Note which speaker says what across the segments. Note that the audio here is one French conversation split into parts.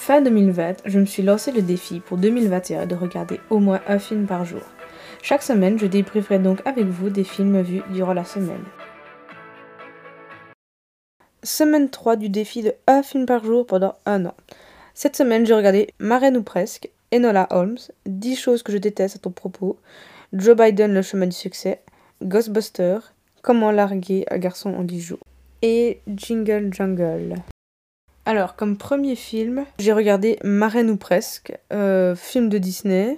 Speaker 1: Fin 2020, je me suis lancé le défi pour 2021 de regarder au moins un film par jour. Chaque semaine, je débrieferai donc avec vous des films vus durant la semaine. Semaine 3 du défi de un film par jour pendant un an. Cette semaine, j'ai regardé Marraine ou presque, Enola Holmes, 10 choses que je déteste à ton propos, Joe Biden, le chemin du succès, Ghostbuster, Comment larguer un garçon en 10 jours, et Jingle Jungle. Alors, comme premier film, j'ai regardé Marraine ou presque, euh, film de Disney.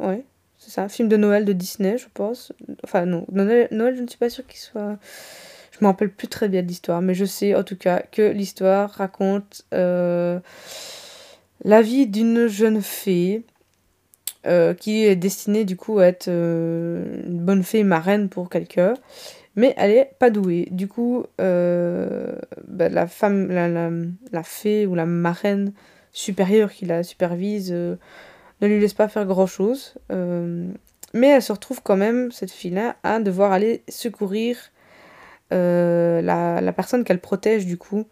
Speaker 1: Ouais, c'est ça, film de Noël de Disney, je pense. Enfin, non, Noël, je ne suis pas sûre qu'il soit. Je me rappelle plus très bien de l'histoire, mais je sais en tout cas que l'histoire raconte euh, la vie d'une jeune fée euh, qui est destinée du coup à être une bonne fée marraine pour quelqu'un mais elle est pas douée. Du coup, euh, bah, la femme, la, la, fée ou la marraine supérieure qui la supervise euh, ne lui laisse pas faire grand chose. Euh, mais elle se retrouve quand même, cette fille-là, à devoir aller secourir la, la, personne qu'elle protège du coup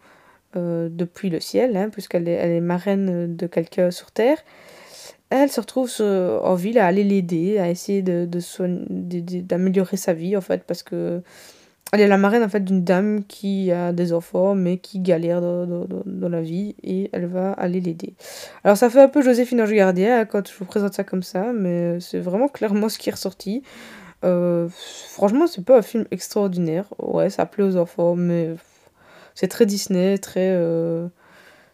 Speaker 1: depuis le ciel, hein, puisqu'elle est, elle est marraine de quelqu'un sur Terre elle se retrouve en ville à aller l'aider, à essayer d'améliorer sa vie en fait, parce que elle est la marraine en fait d'une dame qui a des enfants mais qui galère dans, la vie et elle va aller l'aider. Alors ça fait un peu Joséphine Ange Gardien hein, quand je vous présente ça comme ça, mais c'est vraiment clairement ce qui est ressorti. Euh, franchement, c'est pas un film extraordinaire. Ouais, ça plaît aux enfants, mais c'est très Disney, très. Euh,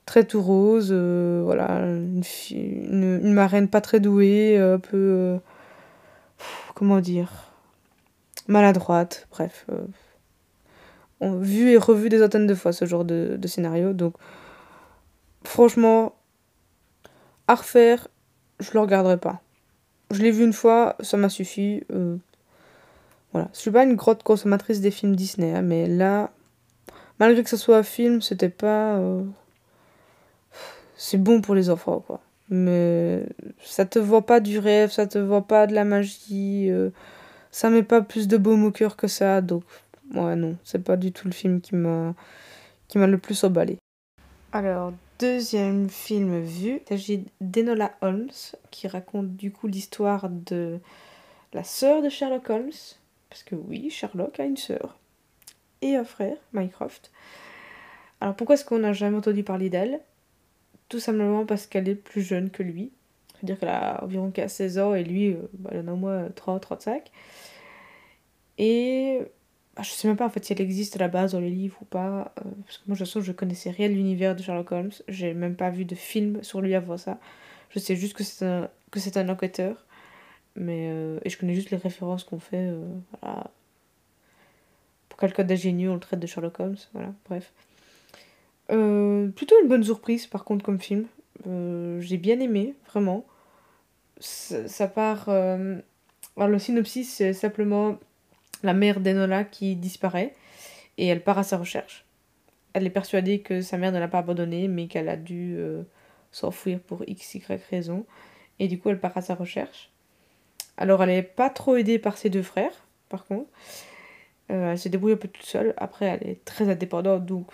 Speaker 1: très tout rose, euh, voilà, une, marraine pas très douée, euh, un peu, euh, comment dire, maladroite, bref. on, vu et revu des centaines de fois ce genre de, scénario, donc franchement, à refaire, je le regarderai pas. Je l'ai vu une fois, ça m'a suffi. voilà, je suis pas une grosse consommatrice des films Disney, hein, mais là, malgré que ce soit un film, c'était pas c'est bon pour les enfants, quoi. Mais ça te voit pas du rêve, ça te voit pas de la magie, euh, ça met pas plus de baume au cœur que ça, donc ouais, non, c'est pas du tout le film qui m'a qui m'a le plus emballé. Alors, deuxième film vu, il s'agit d'Enola Holmes, qui raconte du coup l'histoire de la sœur de Sherlock Holmes, parce que oui, Sherlock a une sœur et un frère, Mycroft. Alors pourquoi est-ce qu'on n'a jamais entendu parler d'elle? Tout simplement parce qu'elle est plus jeune que lui. C'est-à-dire qu'elle a environ 16 ans et lui, euh, bah, elle en a au moins 30, 35. Et bah, je sais même pas en fait si elle existe à la base dans les livres ou pas. Euh, parce que moi, de toute façon, je connaissais rien de l'univers de Sherlock Holmes. J'ai même pas vu de film sur lui avant ça. Je sais juste que c'est un, un enquêteur. Mais, euh, et je connais juste les références qu'on fait. voilà. Pour quelqu'un d'ingénieux, on le traite de Sherlock Holmes. Voilà, bref. Euh, plutôt une bonne surprise par contre comme film. Euh, j'ai bien aimé, vraiment. Ça, part... Euh, alors le synopsis, c'est simplement la mère d'Enola qui disparaît et elle part à sa recherche. Elle est persuadée que sa mère ne l'a pas abandonnée mais qu'elle a dû s'enfuir pour x, y raison. Et du coup, elle part à sa recherche. Alors, elle n'est pas trop aidée par ses deux frères, par contre. elle se débrouille un peu toute seule. Après, elle est très indépendante, donc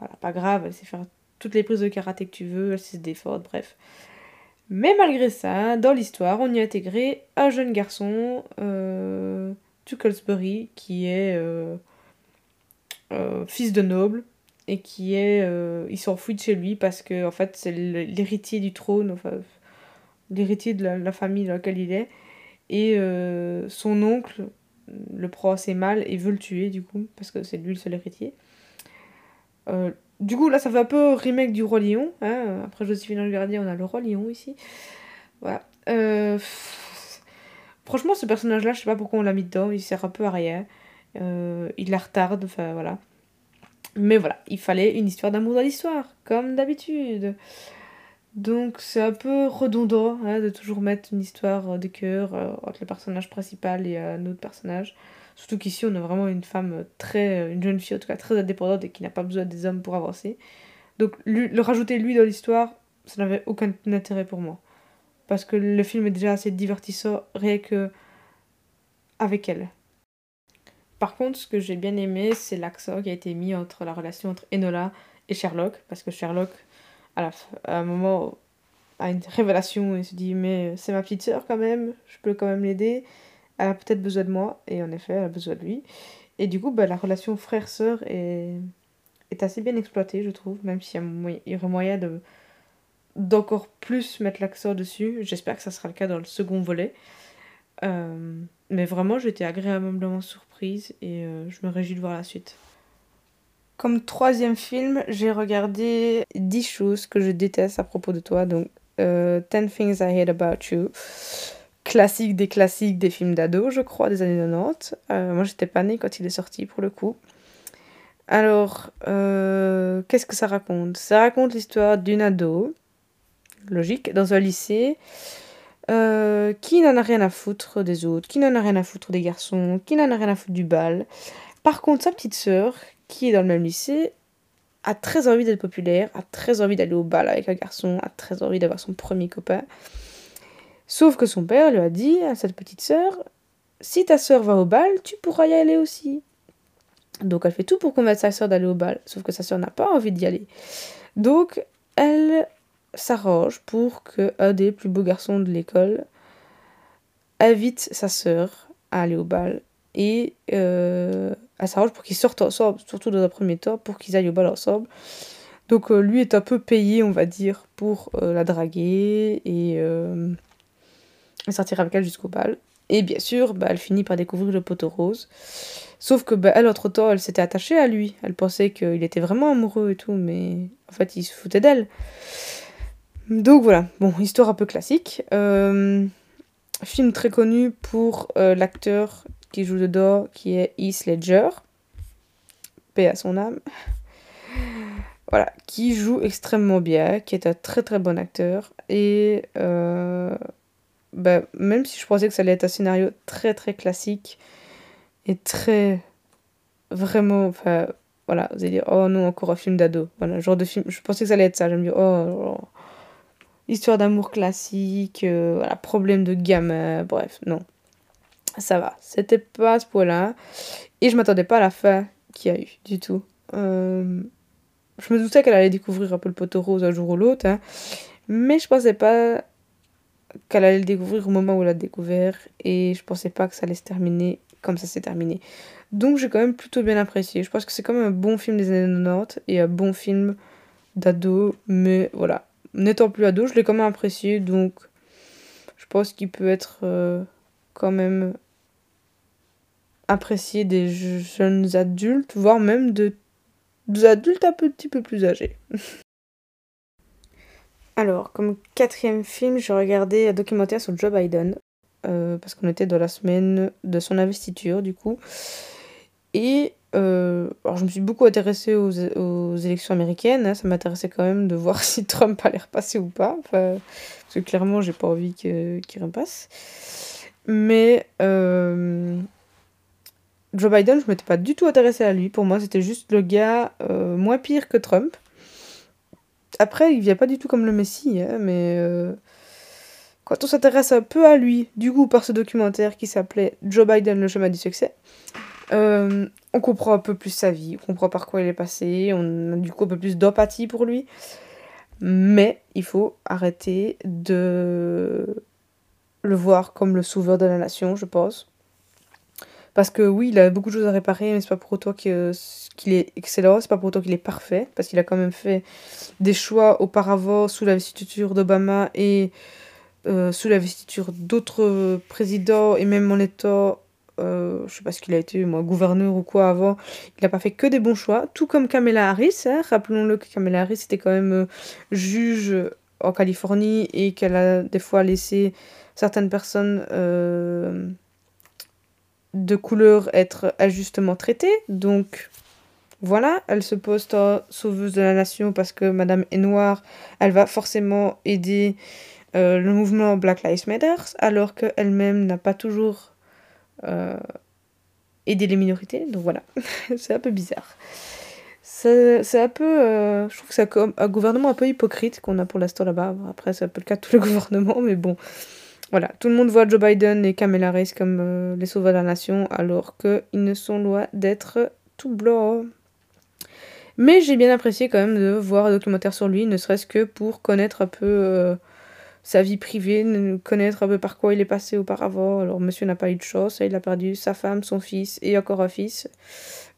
Speaker 1: voilà, pas grave, elle sait faire toutes les prises de karaté que tu veux, elle sait se défendre, bref. Mais malgré ça, dans l'histoire, on y a intégré un jeune garçon, euh, Tucklesbury, qui est euh, euh, fils de noble et qui est. Euh, il s'enfuit de chez lui parce que, en fait, c'est l'héritier du trône, l'héritier de la, famille dans laquelle il est. Et son oncle le prend assez mal et veut le tuer, du coup, parce que c'est lui le seul héritier. Euh, du coup, là, ça fait un peu remake du Roi Lion. Hein. Après Joséphine le Gardien, on a le Roi Lion ici. Voilà. Euh, franchement, ce personnage-là, je sais pas pourquoi on l'a mis dedans. Il sert un peu à rien. Euh, il la retarde. Enfin, voilà. Mais voilà, il fallait une histoire d'amour dans l'histoire, comme d'habitude. Donc c'est un peu redondant hein, de toujours mettre une histoire de cœur entre le personnage principal et un autre personnage. Surtout qu'ici, on a vraiment une femme très. une jeune fille, en tout cas, très indépendante et qui n'a pas besoin des hommes pour avancer. Donc, le rajouter lui dans l'histoire, ça n'avait aucun intérêt pour moi. Parce que le film est déjà assez divertissant, rien que. avec elle. Par contre, ce que j'ai bien aimé, c'est l'accent qui a été mis entre la relation entre Enola et Sherlock. Parce que Sherlock à, un moment, à une révélation, il se dit Mais c'est ma petite sœur quand même, je peux quand même l'aider. Elle a peut-être besoin de moi, et en effet, elle a besoin de lui. Et du coup, bah, la relation frère-sœur est, est assez bien exploitée, je trouve, même s'il y, y aurait moyen de d'encore plus mettre l'accent dessus. J'espère que ça sera le cas dans le second volet. Euh, mais vraiment, j'étais agréablement surprise et euh, je me réjouis de voir la suite. Comme troisième film, j'ai regardé 10 choses que je déteste à propos de toi. Donc, euh, 10 Things I Hate About You. Classique des classiques des films d'ado, je crois, des années 90. Euh, moi, j'étais pas née quand il est sorti pour le coup. Alors, qu'est-ce que ça raconte? Ça raconte l'histoire d'une ado logique, dans un lycée, euh, qui n'en a rien à foutre des autres, qui n'en a rien à foutre des garçons, qui n'en a rien à foutre du bal. Par contre, sa petite sœur, qui est dans le même lycée, a très envie d'être populaire, a très envie d'aller au bal avec un garçon, a très envie d'avoir son premier copain. Sauf que son père lui a dit à cette petite sœur, si ta sœur va au bal, tu pourras y aller aussi. Donc elle fait tout pour convaincre sa sœur d'aller au bal, sauf que sa sœur n'a pas envie d'y aller. Donc elle s'arrange pour que un des plus beaux garçons de l'école invite sa sœur à aller au bal et euh, s'arrange pour qu'ils sortent ensemble, surtout dans un premier temps, pour qu'ils aillent au bal ensemble. Donc euh, lui est un peu payé, on va dire, pour euh, la draguer et, euh, sortir avec elle jusqu'au bal. Et bien sûr, bah, elle finit par découvrir le poteau rose. Sauf que bah, elle, entre-temps, elle s'était attachée à lui. Elle pensait qu'il était vraiment amoureux et tout, mais en fait, il se foutait d'elle. Donc voilà, bon, histoire un peu classique. Film très connu pour l'acteur qui joue dedans, qui est Heath Ledger. Paix à son âme. Voilà, qui joue extrêmement bien, qui est un très très bon acteur. Et euh, bah, même si je pensais que ça allait être un scénario très très classique et très vraiment, enfin voilà, vous allez dire, oh non, encore un film d'ado. Voilà, genre de film, je pensais que ça allait être ça. Je me oh, oh histoire d'amour classique, euh, voilà, problème de gamin, bref, non. Ça va, c'était pas ce point-là. Et je m'attendais pas à la fin qu'il y a eu, du tout. Euh, je me doutais qu'elle allait découvrir un peu le poteau rose un jour ou l'autre, hein. mais je pensais pas qu'elle allait le découvrir au moment où elle l'a découvert, et je pensais pas que ça allait se terminer comme ça s'est terminé. Donc j'ai quand même plutôt bien apprécié. Je pense que c'est quand même un bon film des années 90 et un bon film d'ado, mais voilà, n'étant plus ado, je l'ai quand même apprécié, donc je pense qu'il peut être euh, quand même apprécié des jeunes adultes, voire même de, des adultes un petit peu plus âgés. Alors, comme quatrième film, j'ai regardé un documentaire sur Joe Biden, euh, parce qu'on était dans la semaine de son investiture, du coup. Et euh, alors je me suis beaucoup intéressée aux, aux élections américaines, hein. ça m'intéressait quand même de voir si Trump allait repasser ou pas, parce que clairement j'ai pas envie qu'il repasse. Mais euh, Joe Biden, je m'étais pas du tout intéressée à lui, pour moi c'était juste le gars euh, moins pire que Trump. Après, il vient pas du tout comme le Messie, hein, mais quand on s'intéresse un peu à lui, du coup par ce documentaire qui s'appelait Joe Biden, le chemin du succès, euh, on comprend un peu plus sa vie, on comprend par quoi il est passé, on a du coup un peu plus d'empathie pour lui. Mais il faut arrêter de le voir comme le sauveur de la nation, je pense. Parce que oui, il a beaucoup de choses à réparer, mais c'est pas pour autant qu'il est excellent, c'est pas pour autant qu'il est parfait, parce qu'il a quand même fait des choix auparavant sous la l'investiture d'Obama et euh, sous la l'investiture d'autres présidents, et même en étant euh, je sais pas ce qu'il a été, gouverneur ou quoi avant, il n'a pas fait que des bons choix, tout comme Kamala Harris. Hein. Rappelons-le que Kamala Harris était quand même euh, juge en Californie et qu'elle a des fois laissé certaines personnes euh, de couleur être injustement traitées. Donc voilà, elle se poste en sauveuse de la nation parce que Madame est noire, elle va forcément aider le mouvement Black Lives Matter, alors qu'elle-même n'a pas toujours euh, aider les minorités. Donc voilà, c'est un peu bizarre. C'est un peu. Euh, je trouve que c'est un, gouvernement un peu hypocrite qu'on a pour l'instant là-bas. Après, c'est un peu le cas de tous les gouvernements, mais bon. Voilà, tout le monde voit Joe Biden et Kamala Harris comme euh, les sauveurs de la nation, alors qu'ils ne sont loin d'être tout blancs. Mais j'ai bien apprécié quand même de voir un documentaire sur lui, ne serait-ce que pour connaître un peu euh, sa vie privée, connaître un peu par quoi il est passé auparavant. Alors monsieur n'a pas eu de chance, il a perdu sa femme, son fils et encore un fils.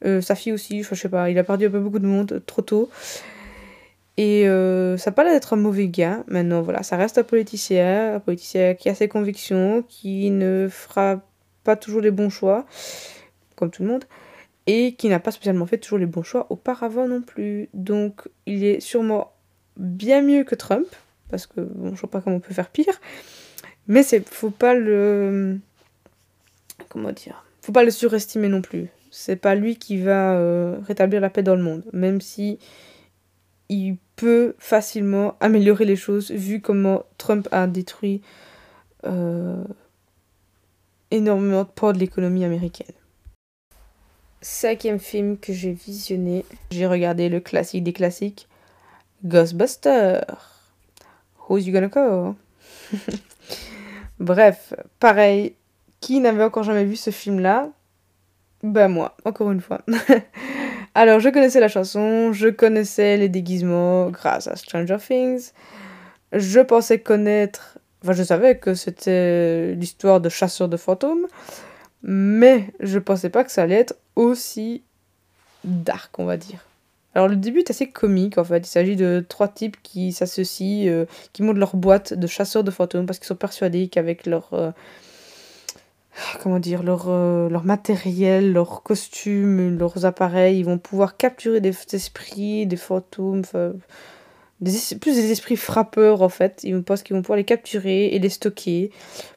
Speaker 1: Euh, sa fille aussi, je sais pas, il a perdu un peu beaucoup de monde trop tôt. Et ça n'a pas l'air d'être un mauvais gars. Maintenant, voilà, ça reste un politicien, un politicien qui a ses convictions, qui ne fera pas toujours les bons choix, comme tout le monde et qui n'a pas spécialement fait toujours les bons choix auparavant non plus. Donc il est sûrement bien mieux que Trump, parce que bon, je vois pas comment on peut faire pire, mais c'est faut pas le comment dire, faut pas le surestimer non plus. C'est pas lui qui va euh, rétablir la paix dans le monde, même si il peut facilement améliorer les choses vu comment Trump a détruit euh, énormément de poids de l'économie américaine cinquième film que j'ai visionné, j'ai regardé le classique des classiques, Ghostbusters. Who's you gonna call? Bref, pareil, qui n'avait encore jamais vu ce film-là? Ben moi, encore une fois. Alors, je connaissais la chanson, je connaissais les déguisements grâce à Stranger Things. Je pensais connaître, enfin je savais que c'était l'histoire de chasseurs de fantômes, mais je pensais pas que ça allait être aussi dark, on va dire. Alors le début est assez comique en fait. Il s'agit de trois types qui s'associent, euh, qui montent leur boîte de chasseurs de fantômes parce qu'ils sont persuadés qu'avec leur euh, comment dire leur, euh, leur matériel, leurs costumes, leurs appareils, ils vont pouvoir capturer des esprits, des fantômes, plus des esprits frappeurs en fait. Ils pensent qu'ils vont pouvoir les capturer et les stocker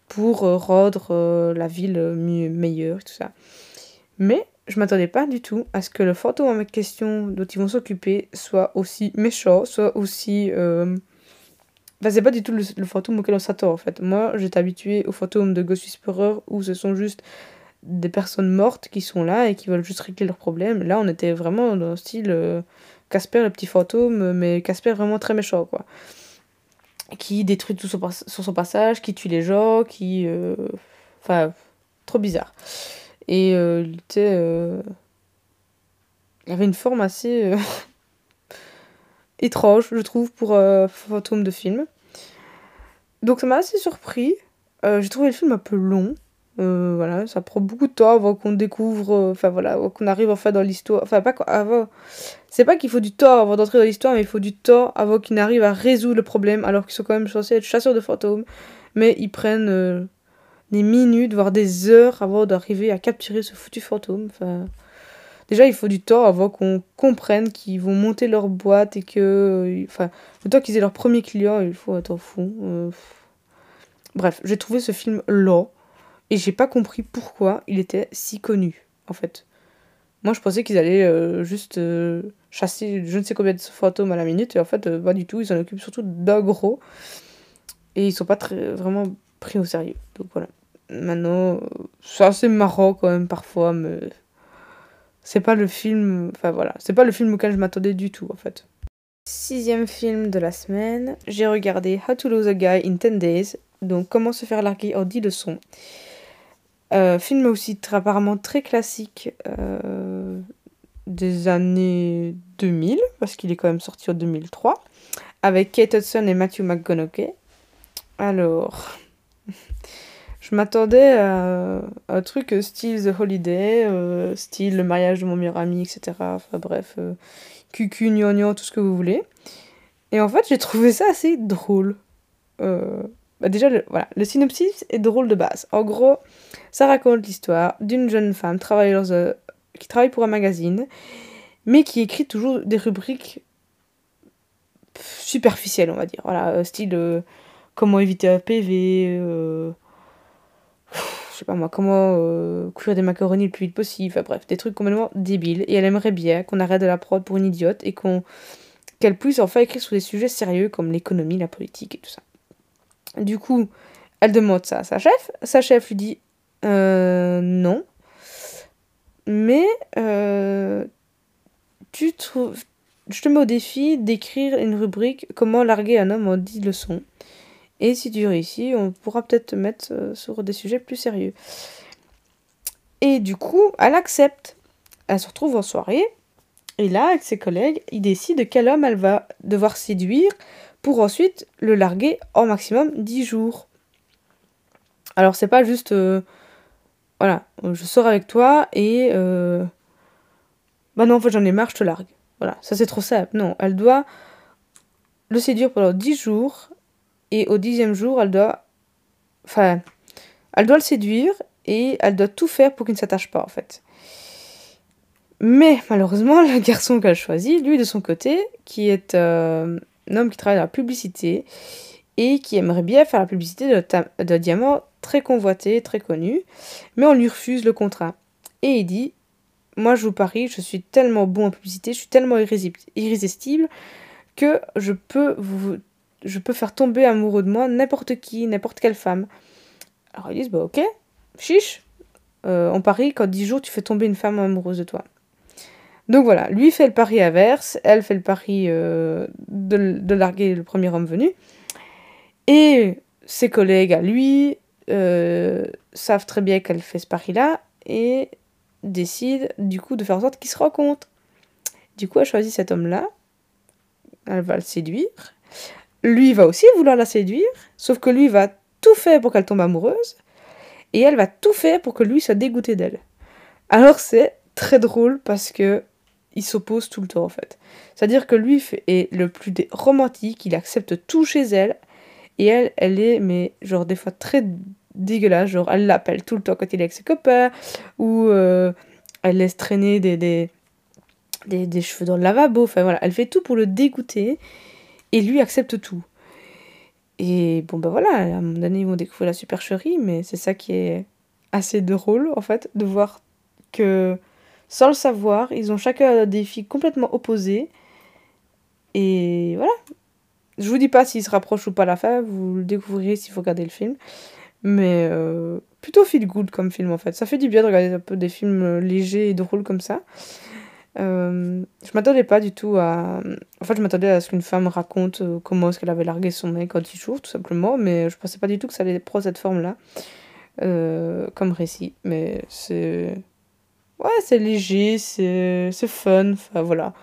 Speaker 1: pour rendre la ville mieux, meilleure, tout ça. Mais je m'attendais pas du tout à ce que le fantôme en question dont ils vont s'occuper soit aussi méchant, soit aussi. Enfin, c'est pas du tout le, fantôme auquel on s'attend en fait. Moi, j'étais habituée aux fantômes de Ghost Whisperer où ce sont juste des personnes mortes qui sont là et qui veulent juste régler leurs problèmes. Là, on était vraiment dans le style euh, Casper, le petit fantôme, mais Casper vraiment très méchant quoi. Qui détruit tout sur son passage, qui tue les gens, qui. Euh, enfin, trop bizarre. Et euh, il était. Il avait une forme assez. Euh, étrange, je trouve, pour un fantôme de film. Donc ça m'a assez surpris. J'ai trouvé le film un peu long. voilà, ça prend beaucoup de temps avant qu'on découvre, enfin voilà, qu'on arrive enfin dans l'histoire. Enfin, pas avant. C'est pas qu'il faut du temps avant d'entrer dans l'histoire, mais il faut du temps avant qu'ils n'arrivent à résoudre le problème, alors qu'ils sont quand même censés être chasseurs de fantômes. Mais ils prennent des minutes, voire des heures avant d'arriver à capturer ce foutu fantôme. Enfin, déjà, il faut du temps avant qu'on comprenne qu'ils vont monter leur boîte et que. Enfin, le temps qu'ils aient leur premier client, il faut être fou. Euh, bref, j'ai trouvé ce film lent et j'ai pas compris pourquoi il était si connu, en fait. Moi, je pensais qu'ils allaient euh, juste euh, chasser je ne sais combien de fantômes à la minute, et en fait, pas du tout. Ils s'en occupent surtout d'un gros. Et ils sont pas très, vraiment pris au sérieux. Donc voilà. Maintenant, c'est assez marrant quand même parfois, mais c'est pas le film. Enfin voilà, c'est pas le film auquel je m'attendais du tout en fait. Sixième film de la semaine, j'ai regardé How to Lose a Guy in 10 Days, donc Comment se faire larguer en 10 leçons. Euh, film aussi apparemment très classique euh, des années 2000, parce qu'il est quand même sorti en 2003, avec Kate Hudson et Matthew McConaughey. Alors, je m'attendais à un truc style The Holiday, euh, style le mariage de mon meilleur ami, etc. Enfin bref, euh, cucu, gnognon, tout ce que vous voulez. Et en fait, j'ai trouvé ça assez drôle. Euh, bah déjà, le, voilà, le synopsis est drôle de base. En gros, ça raconte l'histoire d'une jeune femme qui travaille pour un magazine, mais qui écrit toujours des rubriques superficielles, on va dire. Voilà, style comment éviter un PV, euh, je sais pas moi, comment euh, cuire des macaronis le plus vite possible, enfin bref, des trucs complètement débiles. Et elle aimerait bien qu'on arrête de la prod pour une idiote et qu'elle puisse enfin écrire sur des sujets sérieux comme l'économie, la politique et tout ça. Du coup, elle demande ça à sa chef. Sa chef lui dit euh, non. Mais euh, tu trouves, je te mets au défi d'écrire une rubrique Comment larguer un homme en 10 leçons. Et si tu réussis, on pourra peut-être te mettre euh, sur des sujets plus sérieux. Et du coup, elle accepte. Elle se retrouve en soirée Et là, avec ses collègues, il décide quel homme elle va devoir séduire pour ensuite le larguer en maximum 10 jours. Alors c'est pas juste euh, voilà, je sors avec toi et euh, bah non en fait j'en ai marre, je te largue. Voilà, ça c'est trop simple. Non, elle doit le séduire pendant 10 jours et au dixième jour elle doit enfin elle doit le séduire et elle doit tout faire pour qu'il ne s'attache pas en fait. Mais malheureusement, le garçon qu'elle choisit, lui de son côté, qui est euh, un homme qui travaille dans la publicité et qui aimerait bien faire la publicité de, diamants très convoité, très connu, mais on lui refuse le contrat. Et il dit Moi, je vous parie, je suis tellement bon en publicité, je suis tellement irrésistible que je peux, vous, je peux faire tomber amoureux de moi n'importe qui, n'importe quelle femme. Alors ils disent Bah, ok, chiche, euh, on parie qu'en 10 jours, tu fais tomber une femme amoureuse de toi. Donc voilà, lui fait le pari inverse, elle fait le pari euh, de, de, larguer le premier homme venu. Et ses collègues à lui euh, savent très bien qu'elle fait ce pari-là et décident du coup de faire en sorte qu'ils se rencontrent. Du coup, elle choisit cet homme-là, elle va le séduire. Lui va aussi vouloir la séduire, sauf que lui va tout faire pour qu'elle tombe amoureuse et elle va tout faire pour que lui soit dégoûté d'elle. Alors c'est très drôle parce que il s'oppose tout le temps en fait. C'est-à-dire que lui est le plus romantique, il accepte tout chez elle, et elle, elle est, mais genre des fois très dégueulasse, genre elle l'appelle tout le temps quand il est avec ses copains, ou euh, elle laisse traîner des, des, des, cheveux dans le lavabo, enfin voilà, elle fait tout pour le dégoûter, et lui accepte tout. Et bon ben voilà, à un moment donné ils vont découvrir la supercherie, mais c'est ça qui est assez drôle en fait, de voir que sans le savoir, ils ont chacun des filles complètement opposées. Et voilà. Je vous dis pas s'ils se rapprochent ou pas à la fin, vous le découvrirez s'il faut regarder le film. Mais euh, plutôt feel good comme film en fait. Ça fait du bien de regarder un peu des films euh, légers et drôles comme ça. Euh, je m'attendais pas du tout à. En fait, je m'attendais à ce qu'une femme raconte comment est-ce qu'elle avait largué son mec en 10 jours, tout simplement. Mais je pensais pas du tout que ça allait prendre cette forme-là comme récit. Mais c'est Ouais, c'est léger, c'est fun, enfin voilà.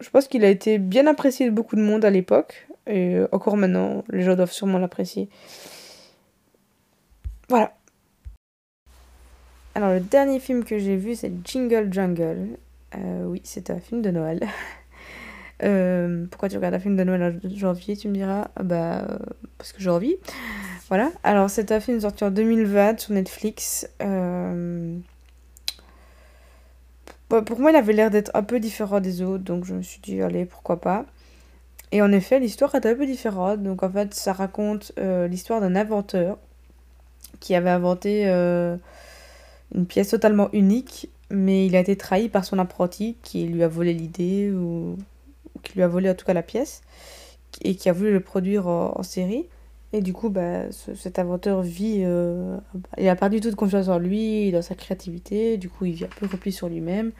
Speaker 1: Je pense qu'il a été bien apprécié de beaucoup de monde à l'époque, et encore maintenant, les gens doivent sûrement l'apprécier. Voilà. Alors, le dernier film que j'ai vu, c'est Jingle Jungle. Euh, oui, c'est un film de Noël. Euh, pourquoi tu regardes un film de Noël en janvier, tu me diras? Ah Bah, parce que j'ai envie. Voilà. Alors, c'est un film sorti en 2020 sur Netflix. Euh, bah, pour moi, il avait l'air d'être un peu différent des autres, donc je me suis dit, allez, pourquoi pas. Et en effet, l'histoire est un peu différente. Donc en fait, ça raconte euh, l'histoire d'un inventeur qui avait inventé euh, une pièce totalement unique, mais il a été trahi par son apprenti qui lui a volé l'idée, ou, qui lui a volé en tout cas la pièce, et qui a voulu le produire en série. Et du coup, bah, cet inventeur vit. Euh, il a perdu toute confiance en lui, dans sa créativité. Du coup, il vit un peu repli sur lui-même.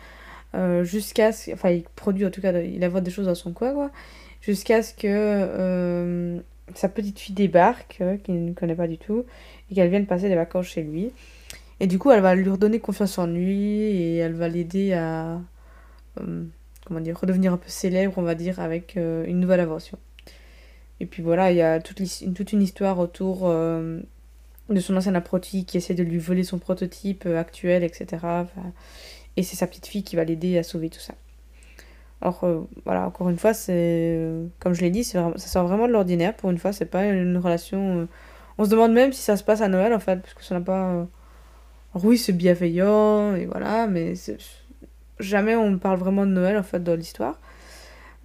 Speaker 1: Euh, jusqu'à ce. Enfin, il produit en tout cas, il invente des choses dans son coin, quoi. Jusqu'à ce que euh, sa petite fille débarque, qu'il ne connaît pas du tout, et qu'elle vienne passer des vacances chez lui. Et du coup, elle va lui redonner confiance en lui, et elle va l'aider à. comment dire Redevenir un peu célèbre, on va dire, avec une nouvelle invention. Et puis voilà, il y a toute, toute une histoire autour euh, de son ancien apprenti qui essaie de lui voler son prototype euh, actuel, etc. et c'est sa petite fille qui va l'aider à sauver tout ça. Alors euh, voilà, encore une fois, c'est comme je l'ai dit, ça sort vraiment de l'ordinaire. Pour une fois, c'est pas une relation. on se demande même si ça se passe à Noël en fait, parce que ça n'a pas. Oui, c'est bienveillant et voilà, mais jamais on parle vraiment de Noël en fait dans l'histoire.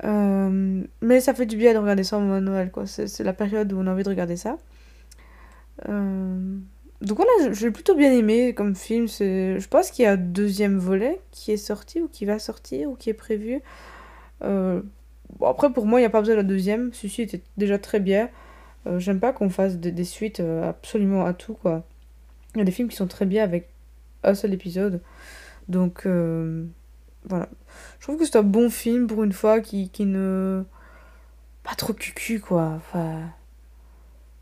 Speaker 1: Euh, mais ça fait du bien de regarder ça au moment de Noël, quoi. C'est la période où on a envie de regarder ça. Euh, donc voilà, j'ai plutôt bien aimé comme film. Je pense qu'il y a un deuxième volet qui est sorti ou qui va sortir ou qui est prévu. Euh, après, pour moi, il n'y a pas besoin de la deuxième. Celui-ci était déjà très bien. J'aime pas qu'on fasse des, des suites absolument à tout, quoi. Il y a des films qui sont très bien avec un seul épisode. Donc, voilà. Je trouve que c'est un bon film pour une fois qui, qui ne. Pas trop cucu, quoi.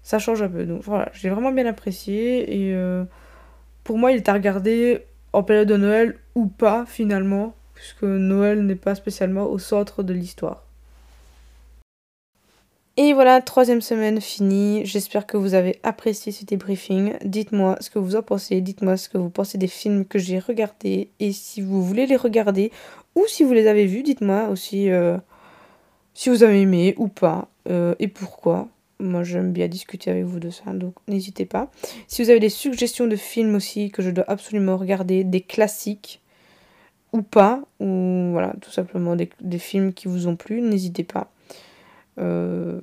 Speaker 1: Ça change un peu. Donc voilà, j'ai vraiment bien apprécié. Et euh, pour moi, il est à regarder en période de Noël ou pas, finalement. puisque Noël n'est pas spécialement au centre de l'histoire. Et voilà, troisième semaine finie. J'espère que vous avez apprécié ce débriefing. Dites-moi ce que vous en pensez. Dites-moi ce que vous pensez des films que j'ai regardés. Et si vous voulez les regarder ou si vous les avez vus, dites-moi aussi euh, si vous avez aimé ou pas euh, et pourquoi. Moi, j'aime bien discuter avec vous de ça, donc n'hésitez pas. Si vous avez des suggestions de films aussi que je dois absolument regarder, des classiques ou pas, ou voilà, tout simplement des, des films qui vous ont plu, n'hésitez pas. Euh,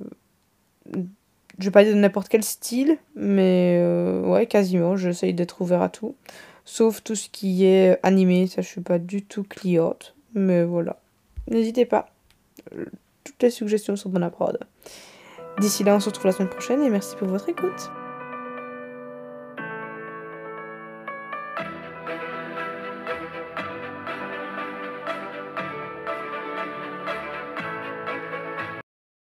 Speaker 1: je vais pas dire de n'importe quel style, mais euh, ouais, quasiment. J'essaye d'être ouvert à tout. Sauf tout ce qui est animé, ça je suis pas du tout cliente. Mais voilà. N'hésitez pas. Toutes les suggestions sont bonnes à prendre. D'ici là, on se retrouve la semaine prochaine et merci pour votre écoute.